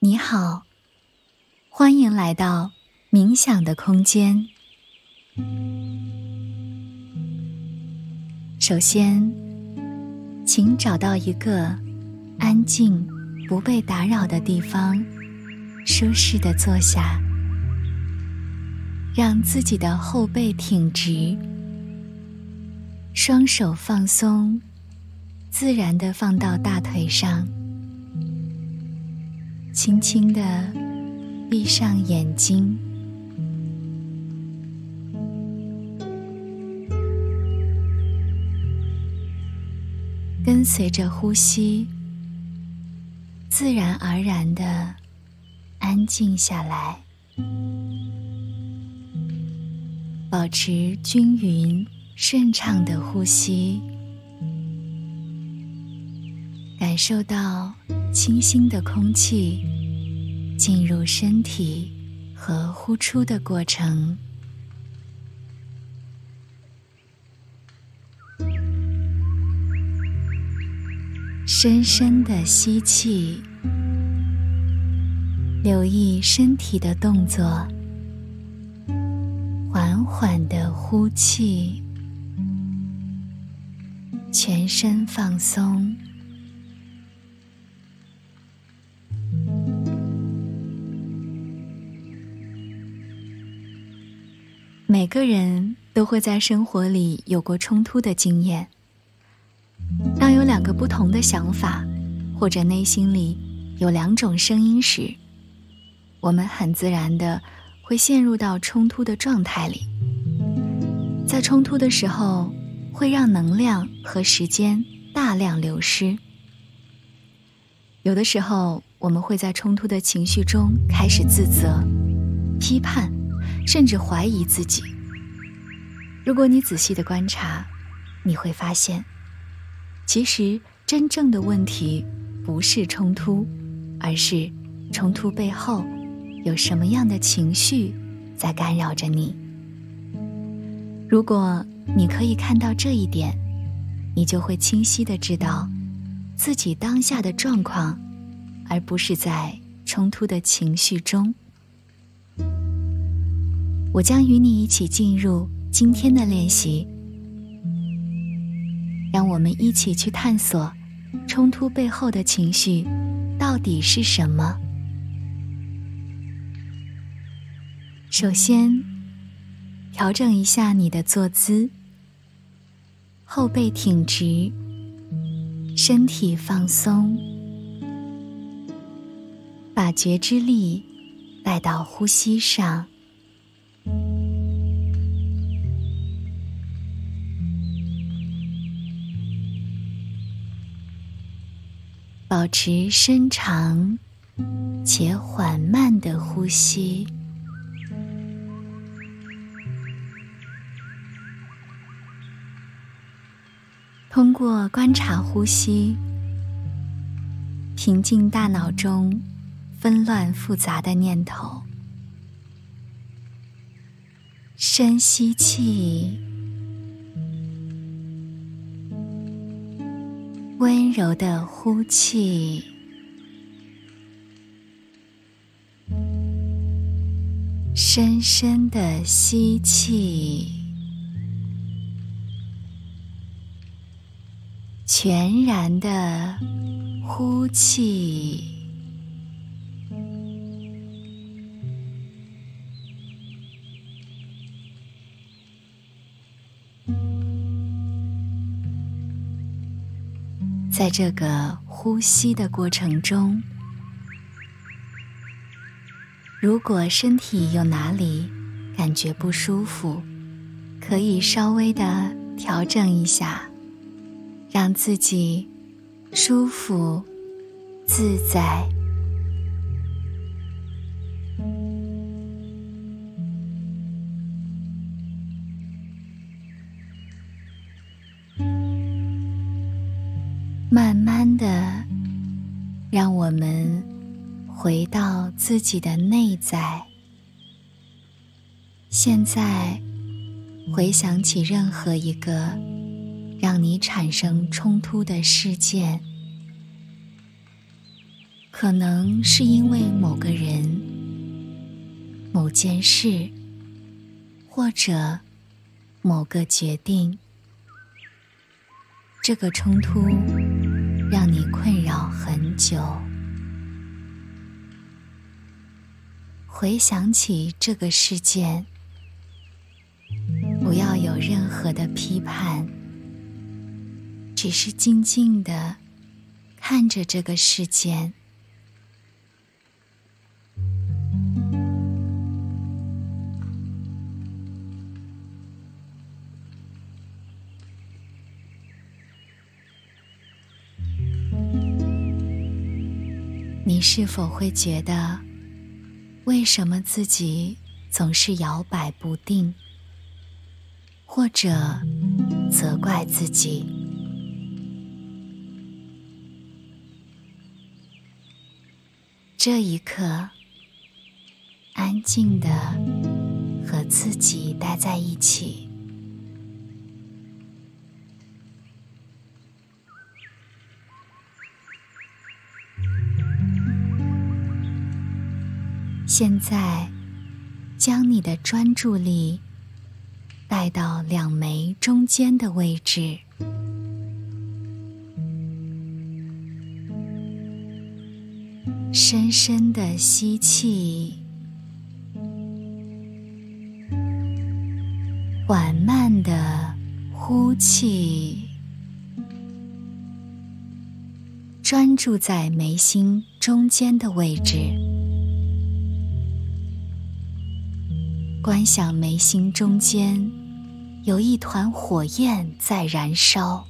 你好，欢迎来到冥想的空间。首先，请找到一个安静、不被打扰的地方，舒适的坐下，让自己的后背挺直，双手放松，自然的放到大腿上。轻轻的闭上眼睛，跟随着呼吸，自然而然的安静下来，保持均匀顺畅的呼吸，感受到。清新的空气进入身体和呼出的过程，深深的吸气，留意身体的动作，缓缓的呼气，全身放松。每个人都会在生活里有过冲突的经验。当有两个不同的想法，或者内心里有两种声音时，我们很自然的会陷入到冲突的状态里。在冲突的时候，会让能量和时间大量流失。有的时候，我们会在冲突的情绪中开始自责、批判。甚至怀疑自己。如果你仔细的观察，你会发现，其实真正的问题不是冲突，而是冲突背后有什么样的情绪在干扰着你。如果你可以看到这一点，你就会清晰的知道自己当下的状况，而不是在冲突的情绪中。我将与你一起进入今天的练习，让我们一起去探索冲突背后的情绪到底是什么。首先，调整一下你的坐姿，后背挺直，身体放松，把觉知力带到呼吸上。保持深长且缓慢的呼吸，通过观察呼吸，平静大脑中纷乱复杂的念头。深吸气。温柔的呼气，深深的吸气，全然的呼气。在这个呼吸的过程中，如果身体有哪里感觉不舒服，可以稍微的调整一下，让自己舒服自在。回到自己的内在。现在，回想起任何一个让你产生冲突的事件，可能是因为某个人、某件事，或者某个决定，这个冲突让你困扰很久。回想起这个事件，不要有任何的批判，只是静静的看着这个事件。你是否会觉得，为什么自己总是摇摆不定，或者责怪自己？这一刻，安静的和自己待在一起。现在，将你的专注力带到两眉中间的位置，深深的吸气，缓慢的呼气，专注在眉心中间的位置。观想眉心中间有一团火焰在燃烧，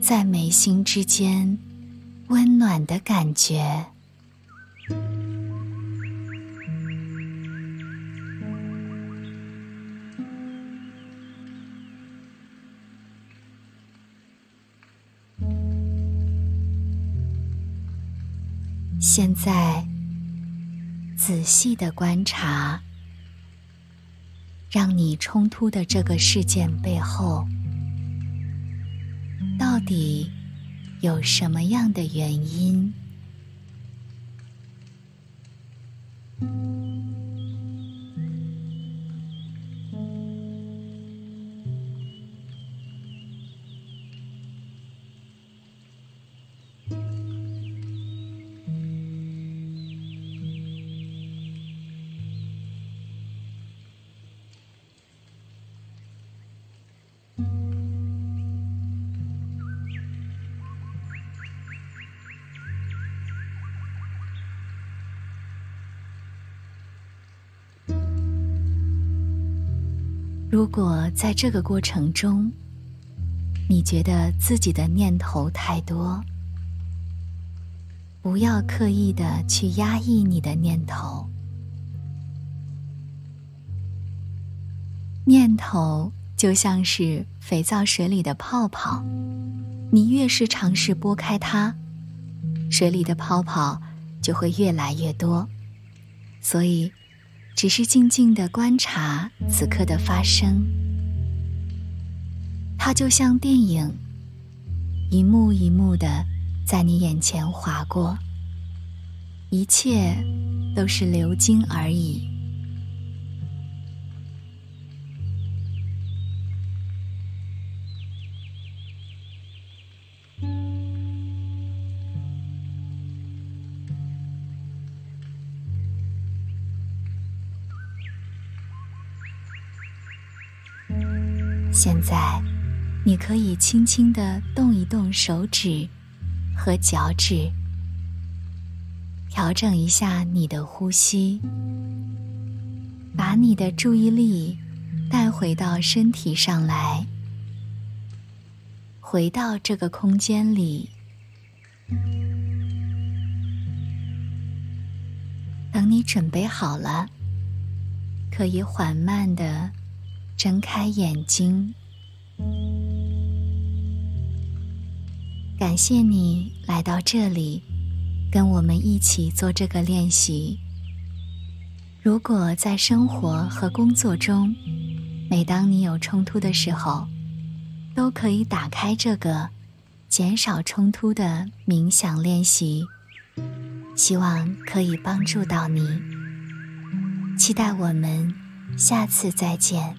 在眉心之间温暖的感觉。现在，仔细的观察，让你冲突的这个事件背后，到底有什么样的原因？如果在这个过程中，你觉得自己的念头太多，不要刻意的去压抑你的念头。念头就像是肥皂水里的泡泡，你越是尝试拨开它，水里的泡泡就会越来越多。所以。只是静静的观察此刻的发生，它就像电影，一幕一幕的在你眼前划过，一切都是流经而已。你可以轻轻的动一动手指和脚趾，调整一下你的呼吸，把你的注意力带回到身体上来，回到这个空间里。等你准备好了，可以缓慢的。睁开眼睛，感谢你来到这里，跟我们一起做这个练习。如果在生活和工作中，每当你有冲突的时候，都可以打开这个减少冲突的冥想练习，希望可以帮助到你。期待我们下次再见。